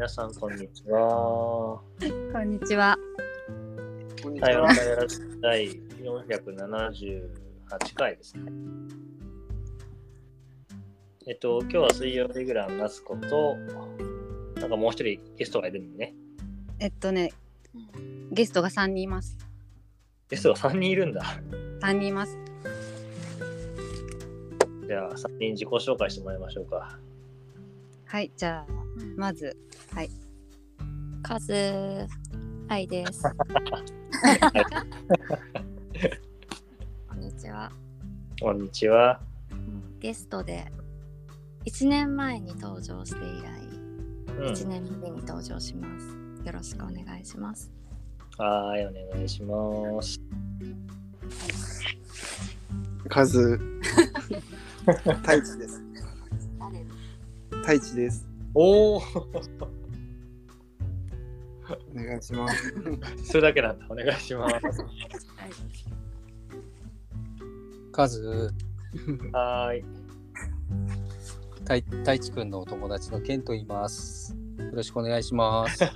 皆さん、こんにちは。こんにちは。台湾カやらす第478回ですね。えっと、今日は水曜レギュラーの夏子と、なんかもう一人ゲストがいるのね。えっとね、ゲストが3人います。ゲストが3人いるんだ。3人います。じゃあ、3人自己紹介してもらいましょうか。はい、じゃあ、まず、はい。カズ愛です。こんにちは。こんにちは。ゲストで1年前に登場して以来、うん。1年ぶりに登場します。よろしくお願いします。はーい、お願いします。数 太一です。誰？太一です。おお、お願いします。それだけなんだ。お願いします。カズ、はーい。たい太一くんのお友達のケンと言います。よろしくお願いします。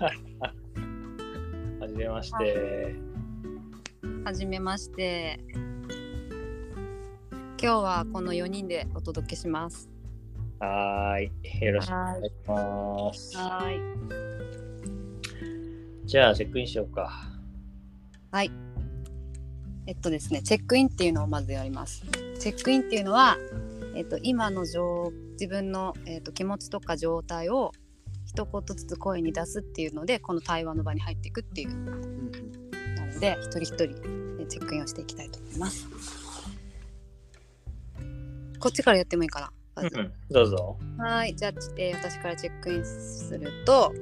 はじめまして。はじめまして。今日はこの4人でお届けします。はーい。よろしくお願いします。はい。じゃあ、チェックインしようか。はい。えっとですね、チェックインっていうのをまずやります。チェックインっていうのは、えっと、今の状自分の、えっと、気持ちとか状態を一言ずつ声に出すっていうので、この対話の場に入っていくっていうなので、一人一人えチェックインをしていきたいと思います。こっちからやってもいいかな？まずうん、どうぞ。はい、じゃあ、えー私からチェックインすると、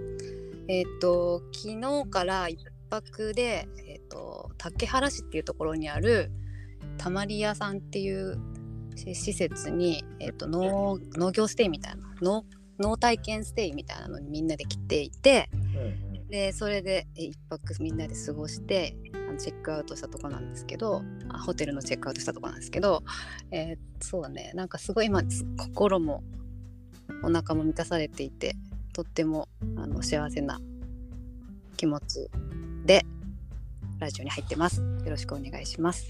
えっ、と、昨日から一泊で、えっ、と、竹原市っていうところにある、たまり屋さんっていうし施設に、えっ、と農、農業ステイみたいな、農農体験ステイみたいなのにみんなで来ていて、うんで、それでえー一泊みんなで過ごして、あのチェックアウトしたとこなんですけど、あホテルのチェックアウトしたとこなんですけど、えーそうだね、なんかすごい今、す心もお腹も満たされていてとってもあの幸せな気持ちでラジオに入ってます。よろしくお願いします。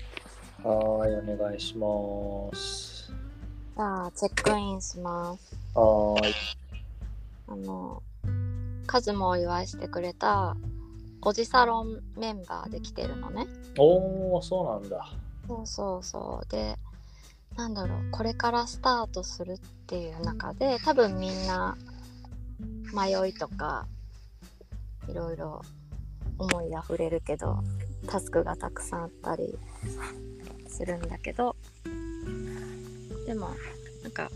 うん。はーい、お願いします。じゃあ、チェックインします。はーい。あの、カズもお祝いしてくれた、おじサロンメンバーで来てるのね。おー、そうなんだ。そうそうそう。で、なんだろう、これからスタートするっていう中で、多分みんな迷いとか、いろいろ思いあふれるけど、タスクがたくさんあったりするんだけど、でも、なんか、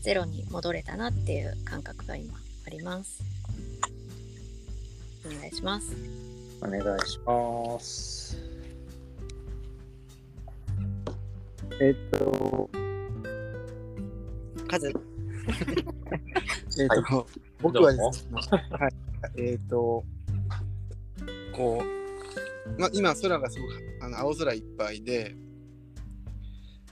ゼロに戻れたなっていう感覚が今あります。お願いします。お願いします。えっと、カズ。えっと、僕はですね、はい、えっと、こう、ま、今空がすごくあの青空いっぱいで、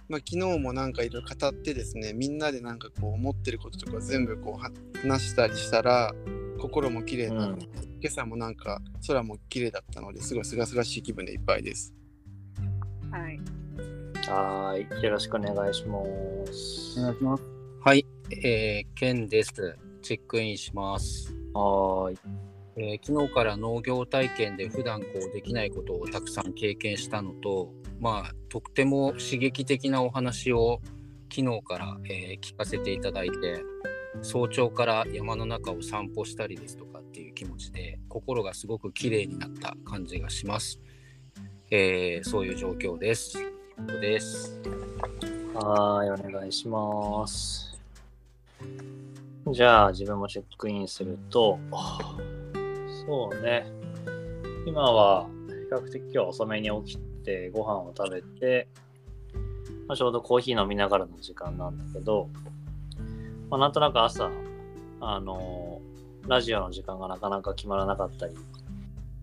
まあ、昨日もなんかいろいろ語ってですね、みんなでなんかこう思ってることとか全部こうは話したりしたら、心も綺麗になって、今朝もなんか空も綺麗だったのですごい清々しい気分でいっぱいです。はい。はーい。よろしくお願いします。お願いします。はい、えー、ケンです。チェックインします。はーい。えー昨日から農業体験で普段こうできないことをたくさん経験したのと、まあ、とっても刺激的なお話を昨日から、えー聞かせていただいて早朝から山の中を散歩したりですとかっていう気持ちで心がすごく綺麗になった感じがします。えーそういう状況です。以上です。はーい、お願いします。じゃあ、自分もチェックインすると、そうね。今は、比較的今日は遅めに起きて、ご飯を食べて、まあ、ちょうどコーヒー飲みながらの時間なんだけど、まあ、なんとなく朝、あのラジオの時間がなかなか決まらなかったり、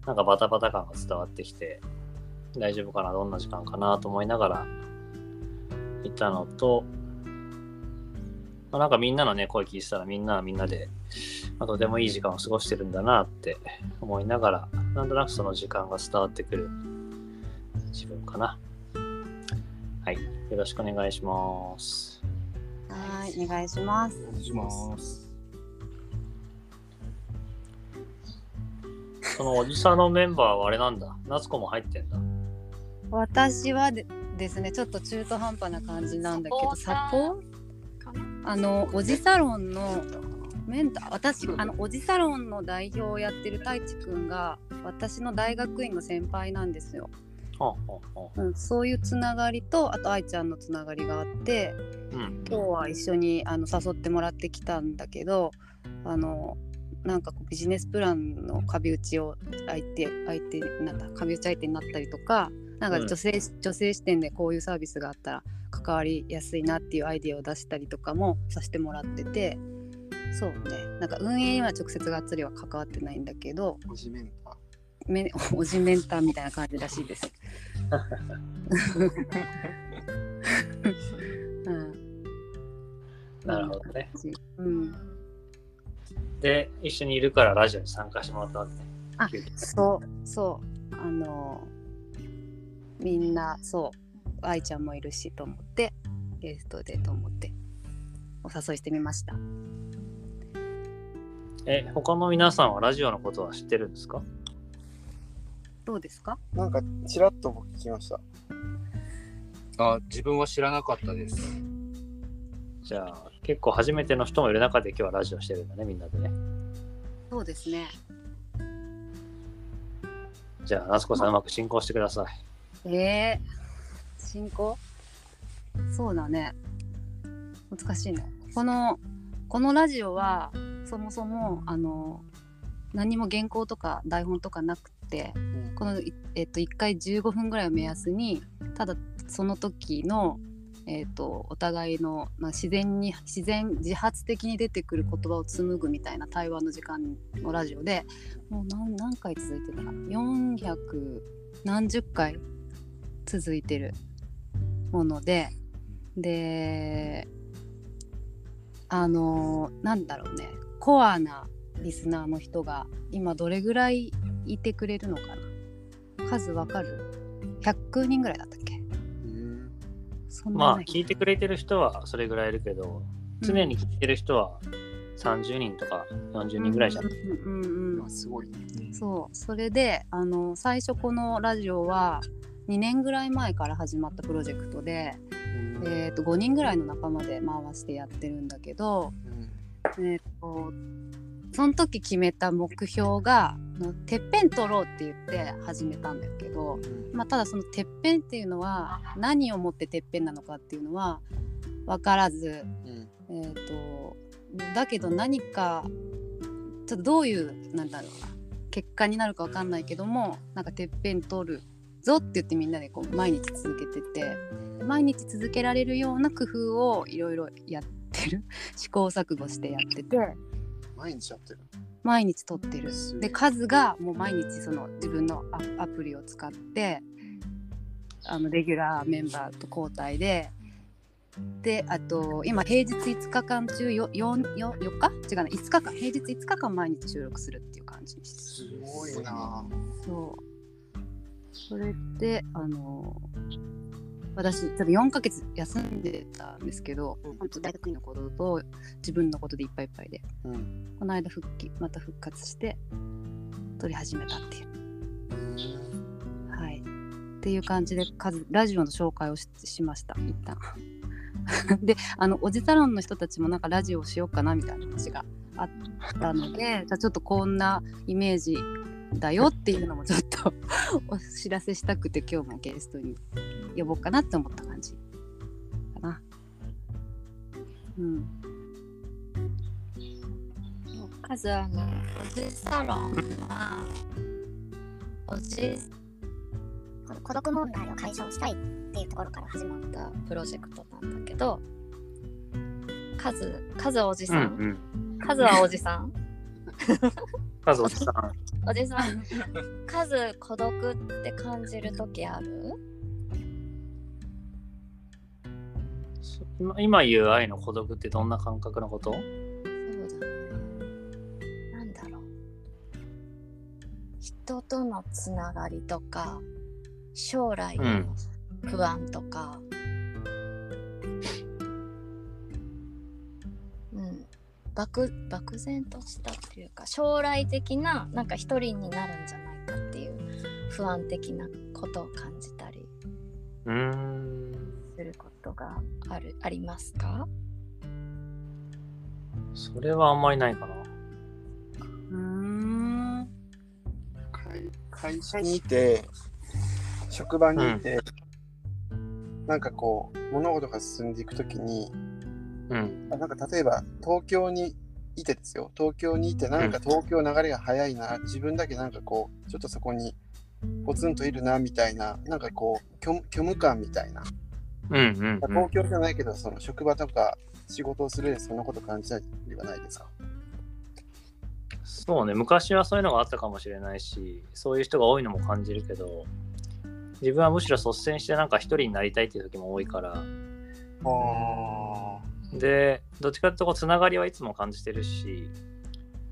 なんかバタバタ感が伝わってきて、大丈夫かな、どんな時間かなと思いながら、いたのと、まあ、なんかみんなのね、声聞いてたらみんなはみんなで、ままあ、とてもいい時間を過ごしてるんだなって思いながら、なんとなくその時間が伝わってくる自分かな。はい。よろしくお願いします。はい、お願いします。お願いします。そのおじさんのメンバーはあれなんだ。夏子も入ってんだ。私はでですね、ちょっと中途半端な感じなんだけど、サポかなあのおじサロンのメンター私あのおじサロンの代表をやってる太一くんが私の大学院の先輩なんですよ、ほうほうほうん、そういうつながりとあと愛ちゃんのつながりがあってう。うん。今日は一緒にあの誘ってもらってきたんだけどあのなんかこうビジネスプランの壁打ちを相手相手なんだ壁打ち相手になったりとかなんかうん女性,、女性視点でこういうサービスがあったら関わりやすいなっていうアイディアを出したりとかもさせてもらっててそうねなんか運営には直接がっつりは関わってないんだけどおじメンター。め おじメンターみたいな感じらしいです。うんなるほどね。うんで、一緒にいるからラジオに参加してもらったわけね。あそうそうあのみんなそう愛ちゃんもいるしと思ってゲストでと思ってお誘いしてみましたえ、他の皆さんはラジオのことは知ってるんですか？どうですか？なんか、ちらっと僕聞きました。あ自分は知らなかったです。じゃあ、結構初めての人もいる中で今日はラジオしてるんだね、みんなでね。そうですねじゃあ、夏子さんうまく進行してください。えー、進行？そうだね。難しいね。このこのラジオはそもそもあの何も原稿とか台本とかなくてうん。この、いえっと、1回15分ぐらいを目安にただその時の、えっと、お互いの、まあ、自然に自然自発的に出てくる言葉を紡ぐみたいな対話の時間のラジオでもう何何回続いてるのかな？400何十回？続いてるものでであのなんだろうねコアなリスナーの人が今どれぐらいいてくれるのかな。数わかる ?100 人ぐらいだったっけ？うん。そんなまあ、聞いてくれてる人はそれぐらいいるけど、常に聞いてる人は30人とか40人ぐらいじゃん。うんうんうん。まあ、すごいね。そう。それであの最初このラジオは2年ぐらい前から始まったプロジェクトで、うん。えー、と5人ぐらいの仲間で回してやってるんだけど、うん。えー、とその時決めた目標がてっぺん取ろうって言って始めたんだけど、うん。まあ、ただそのてっぺんっていうのは何をもっててっぺんなのかっていうのは分からず、うん。えー、とだけど何かちょっとどういうなんだろうな結果になるか分かんないけどもなんかてっぺん取るぞって言ってみんなでこう毎日続けてて毎日続けられるような工夫をいろいろやってる。試行錯誤してやってて。毎日やってる？毎日取ってる。で数がもう毎日その自分のアアプリを使ってあのレギュラーメンバーと交代でであと今平日5日間中 4, 4, 4, 4日？違うな。5日間。平日5日間毎日収録するっていう感じにしてすごいな。そうそれであの私ちょっと4ヶ月休んでたんですけど、うん。本当大学院のことと自分のことでいっぱいいっぱいで。うん。この間復帰また復活して撮り始めたっていう。はい。っていう感じで数ラジオの紹介をししました一旦。であのおじサロンの人たちもなんかラジオをしようかなみたいな話があったのでじゃあちょっとこんなイメージだよっていうのもちょっと お知らせしたくて今日もゲストに呼ぼうかなって思った感じかな。うん。数あのおじサロンはおじこの孤独問題を解消したいっていうところから始まったプロジェクトなんだけど数数おじうさん、んうん。数はおじさん？カズおじさん。おじさん、カズ孤独って感じる時ある？今言う愛の孤独ってどんな感覚のこと？そうだね。なんだろう。人とのつながりとか、将来の不安とか、うん漠漠然としたっていうか将来的ななんか一人になるんじゃないかっていう不安的なことを感じたりうーん。することがあるありますか？それはあんまりないかな。うーん会会社にいて、職場にいて、なんかこう、物事が進んでいくときに、うん。あなんか例えば東京にいてですよ。東京にいてなんか東京流れが速いな、自分だけなんかこうちょっとそこにポツンといるなみたいななんかこう虚虚無感みたいな、うんうん、うん。東。京じゃないけどその職場とか仕事をする上でそんなこと感じたりはないですか？そうね、昔はそういうのがあったかもしれないし、そういう人が多いのも感じるけど、自分はむしろ率先してなんか一人になりたいっていう時も多いから、あで、どっちかっていうとこうつながりはいつも感じてるし、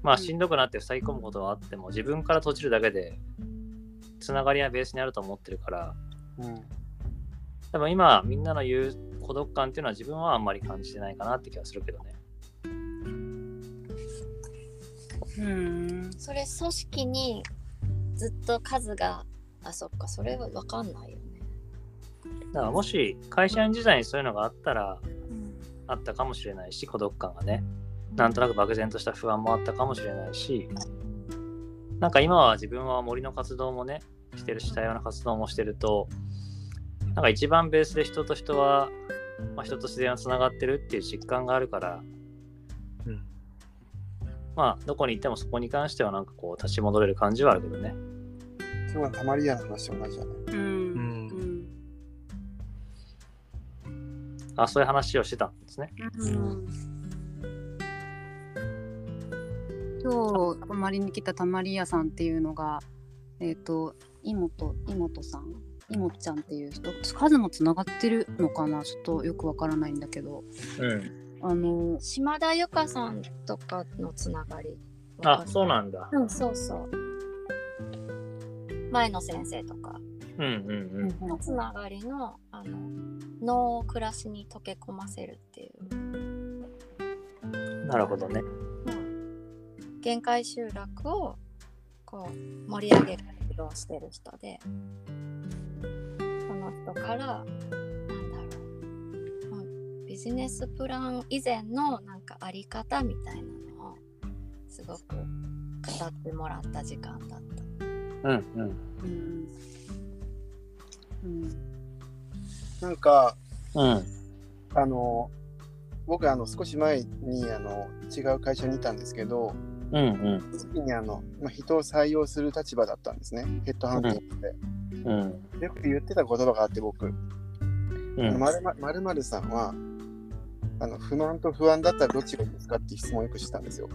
まあしんどくなって塞ぎ込むことはあっても、自分から閉じるだけで、つながりはベースにあると思ってるから、うん多分今みんなの言う孤独感っていうのは自分はあんまり感じてないかなって気がするけどね。うんそれ組織にずっと数があそっかそれは分かんないよね。だからもし会社員時代にそういうのがあったら、うんあったかもしれないし孤独感がね。なんとなく漠然とした不安もあったかもしれないし。なんか今は自分は森の活動もねしてるし多様な活動もしてるとなんか一番ベースで人と人は、まあ、人と自然はつながってるっていう実感があるからうん。まあどこに行ってもそこに関してはなんかこう立ち戻れる感じはあるけどね。今日はたまり屋の話と同じあそういう話をしてたんですね。うん。今日泊まりに来たたまり屋さんっていうのがえっ、と妹妹さん妹ちゃんっていう人数もつながってるのかなちょっとよくわからないんだけど。うん。あの島田由香さんとかのつながり。あそうなんだ。うん、そうそう。前の先生とかのつながりのあの脳を暮らしに溶け込ませるっていう、なるほどね。うん、限界集落をこう盛り上げる活動をしてる人でその人からなんだろう、まあビジネスプラン以前のなんかあり方みたいなのをすごく語ってもらった時間だった。うんうん。うんうん。なんかうん。あの僕あの少し前にあの違う会社にいたんですけどうんうん。その時にあの、まあ、人を採用する立場だったんですね。ヘッドハンティングで。うん。よく言ってた言葉があって僕。うん。まるまるさんはあの不満と不安だったらどっちがいいですかって質問をよくしてたんですよ。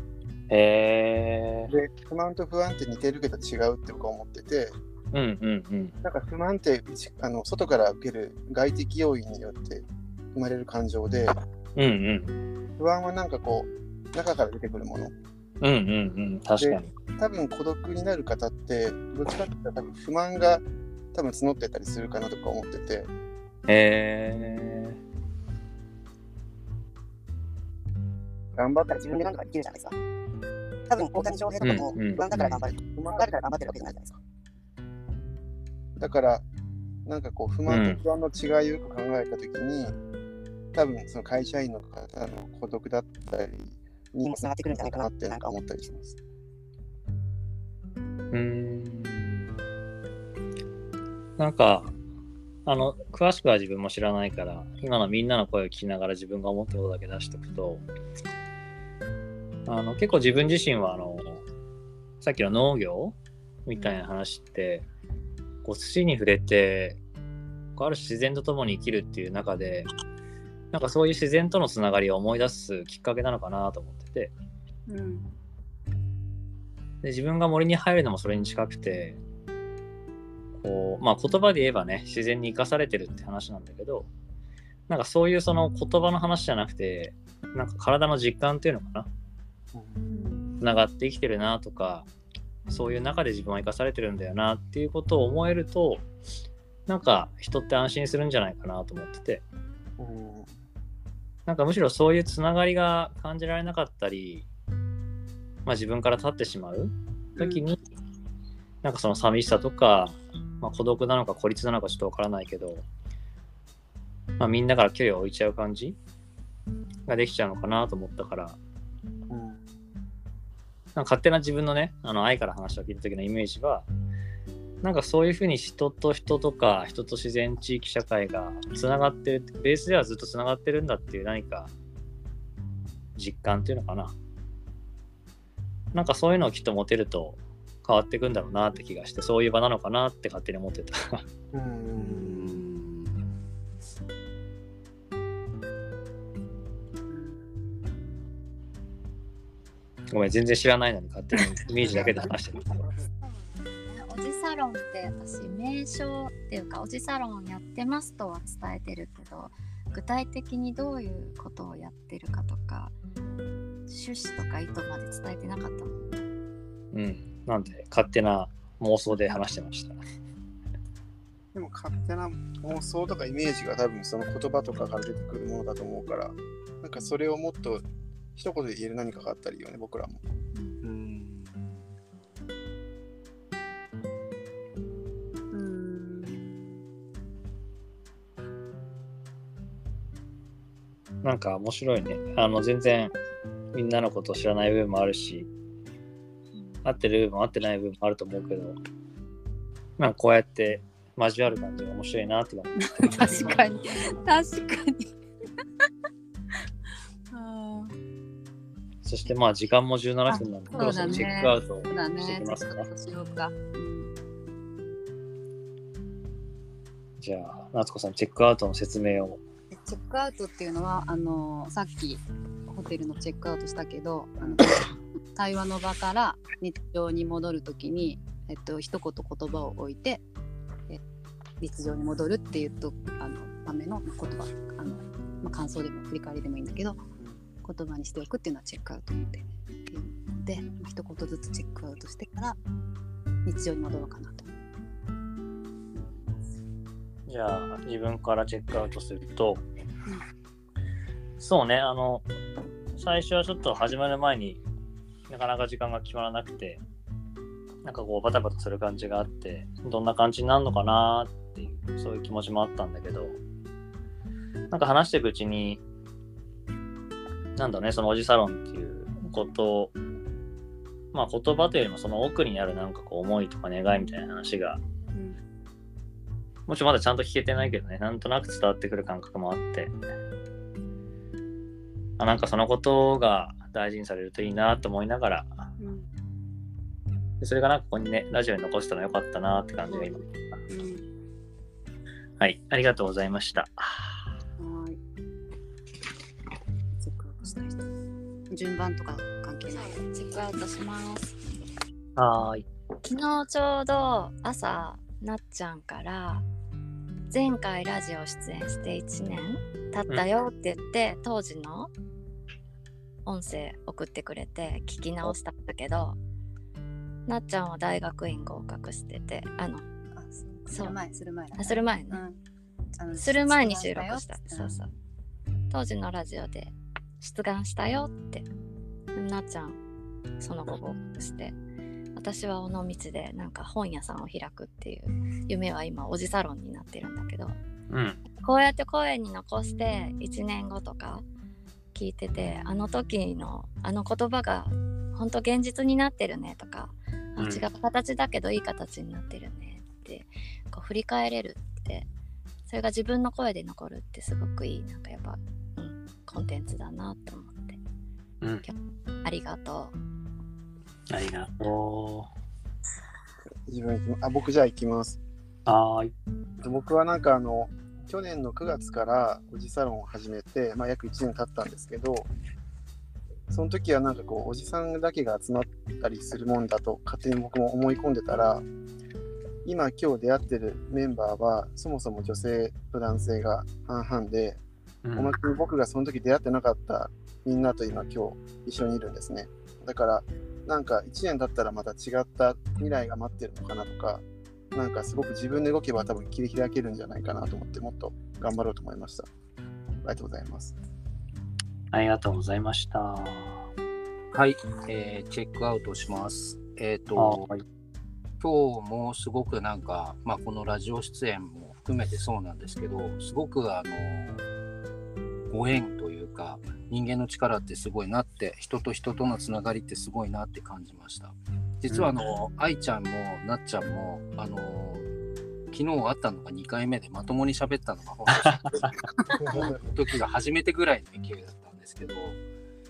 へえで不満と不安って似てるけど違うって僕は思っててうんうんうん。なんか不満ってじあの外から受ける外的要因によって生まれる感情でうんうん。不安はなんかこう中から出てくるもの。うんうんうん。確かに。多分孤独になる方ってどっちかって言ったら多分不満が多分募ってたりするかなとか思ってて。へえ頑張ったら自分でなんとかできるじゃないですか。多分大谷翔平とかも不安だから頑張る。不満があるから頑張ってるわけじゃないじゃないですか。だからなんかこう不満と不安の違いをよく考えた時に、多分その会社員の方の孤独だったりにもつながってくるんじゃないかなってなんか思ったりします。うんなんかあの詳しくは自分も知らないから今のみんなの声を聞きながら自分が思ったことだけ出しておくとあの結構自分自身はあのさっきの農業みたいな話って、こう土に触れてこうある種自然と共に生きるっていう中でなんかそういう自然とのつながりを思い出すきっかけなのかなと思ってて。うん。で自分が森に入るのもそれに近くてこうまあ言葉で言えばね自然に生かされてるって話なんだけどなんかそういうその言葉の話じゃなくてなんか体の実感っていうのかな。つながって生きてるなとかそういう中で自分は生かされてるんだよなっていうことを思えるとなんか人って安心するんじゃないかなと思ってて。うん。なんかむしろそういうつながりが感じられなかったり、まあ、自分から立ってしまう時に、なんかその寂しさとか、まあ、孤独なのか孤立なのかちょっとわからないけど、まあ、みんなから距離を置いちゃう感じができちゃうのかなと思ったから勝手な自分のねあの愛から話を聞いた時のイメージはなんかそういうふうに人と人とか人と自然地域社会がつながってるベースではずっとつながってるんだっていう何か実感っていうのかな。なんかそういうのをきっと持てると変わっていくんだろうなって気がしてそういう場なのかなって勝手に思ってた。うん。ごめん全然知らないのに勝手にイメージだけで話してるおじサロンって私名称っていうかおじサロンやってますとは伝えてるけど具体的にどういうことをやってるかとか趣旨とか意図まで伝えてなかったもんうんなんで勝手な妄想で話してました。でも勝手な妄想とかイメージが多分その言葉とかから出てくるものだと思うからなんかそれをもっと一言で言える何かがあったらいいよね僕らも。うんうんなんか面白いね。あの、全然みんなのことを知らない部分もあるし、合ってる部分も合ってない部分もあると思うけど、なんかこうやって交わる感じが面白いなって思う。確かに確かにそしてまあ時間も17分なんで、チェックアウトしていねきますか。じゃあ、夏子さん、チェックアウトの説明を。チェックアウトっていうのはあのさっきホテルのチェックアウトしたけどあの 対話の場から日常に戻るときに、えっと一言言葉を置いてえ日常に戻るっていうとあのための言葉あの、まあ、感想でも振り返りでもいいんだけど言葉にしておくっていうのはチェックアウトっていうのでまあ一言ずつチェックアウトしてから日常に戻ろうかなと。じゃあ、自分からチェックアウトすると、そうね、あの、最初はちょっと始まる前になかなか時間が決まらなくて、なんかこうバタバタする感じがあって、どんな感じになるのかなっていう、そういう気持ちもあったんだけど、なんか話していくうちに、なんだね、そのおじサロンっていうことを、まあ言葉というよりもその奥にあるなんかこう思いとか願いみたいな話が、もちろんまだちゃんと聞けてないけどね、なんとなく伝わってくる感覚もあって、あなんかそのことが大事にされるといいなと思いながら、でそれがなんかここにね、ラジオに残したらよかったなって感じが今。はい、ありがとうございました。順番とか関係ない？チェックアウトしますはーい。昨日ちょうど朝なっちゃんから前回ラジオ出演して1年経ったよって言って、当時の音声送ってくれて聞き直したんだけどなっちゃんは大学院合格しててあのあすそうする前、する前だ、あする前ね、うん。あのする前に収録した、出願そうそう。当時のラジオで出願したよって。なっちゃんその後合格して。私は尾道でなんか本屋さんを開くっていう夢は今おじサロンになってるんだけど。うん。こうやって声に残して1年後とか聞いててあの時のあの言葉が本当現実になってるねとか、あうん。違う形だけどいい形になってるねってこう振り返れるってそれが自分の声で残るってすごくいいなんかやっぱ、うん、コンテンツだなと思ってうん。ありがとありがと自分行きまあ僕じゃあ行きます。う。はーい。僕はなんかあの去年の9月からおじサロンを始めて、まあ、約1年経ったんですけどその時はなんかこうおじさんだけが集まったりするもんだと勝手に僕も思い込んでたら今今日出会ってるメンバーはそもそも女性と男性が半々で、うんおまけに僕がその時出会ってなかったみんなと今今日一緒にいるんですねだからなんか1年経ったらまた違った未来が待ってるのかなとか、なんかすごく自分で動けば多分切り開けるんじゃないかなと思って、もっと頑張ろうと思いました。ありがとうございます。ありがとうございました。はい、えーチェックアウトします。えっ、と、はい今日もすごくなんか、まあ、このラジオ出演も含めてそうなんですけど、すごくあの、ご縁というか、人間の力ってすごいなって、人と人とのつながりってすごいなって感じました。実はあの、愛ちゃんもなっちゃんも、あの、昨日会ったのが2回目でまともに喋ったのが本当に 時が初めてぐらいの勢いだったんですけど、い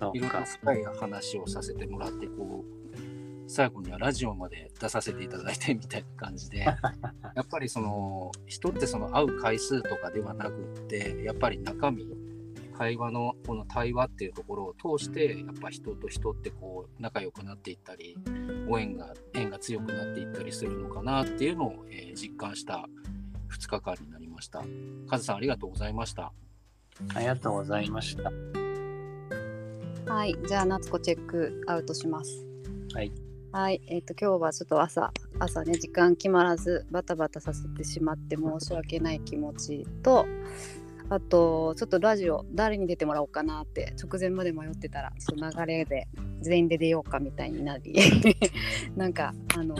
ろいろか。深い話をさせてもらって、こう、最後にはラジオまで出させていただいてみたいな感じで、やっぱりその、人ってその会う回数とかではなくって、やっぱり中身、会話のこの対話っていうところを通して、やっぱ人と人ってこう、仲良くなっていったり、ご縁が、縁が強くなっていったりするのかなっていうのを、えー実感した2日間になりました。カズさんありがとうございました。ありがとうございました。はい、じゃあ夏子チェックアウトします。はい。はい、えっ、と今日はちょっと朝朝ね時間決まらずバタバタさせてしまって申し訳ない気持ちと、あとちょっとラジオ誰に出てもらおうかなって直前まで迷ってたらその流れで全員で出ようかみたいになり なんかあの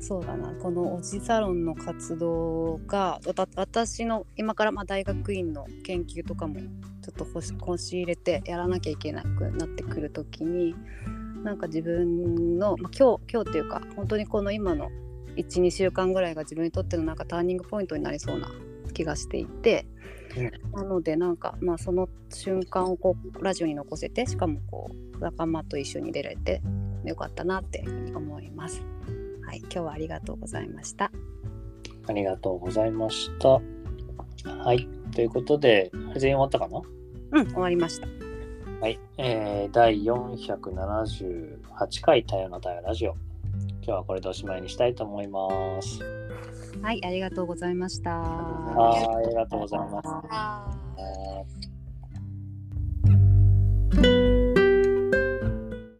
そうだなこのおじサロンの活動が私の今からま大学院の研究とかもちょっと腰腰入れてやらなきゃいけなくなってくるときになんか自分の、まあ、今日今日っていうか本当にこの今の12週間ぐらいが自分にとってのなんかターニングポイントになりそうな気がしていて、なのでなんかまあその瞬間をこうラジオに残せてしかもこう仲間と一緒に出られてよかったなっていうふうに思います。はい、今日はありがとうございました。ありがとうございました。はい。ということで、全員終わったかな？うん、終わりました。はい。えー、第478回太陽の太陽ラジオ。今日はこれでおしまいにしたいと思います。はい、ありがとうございました。はい、ありがとうございます。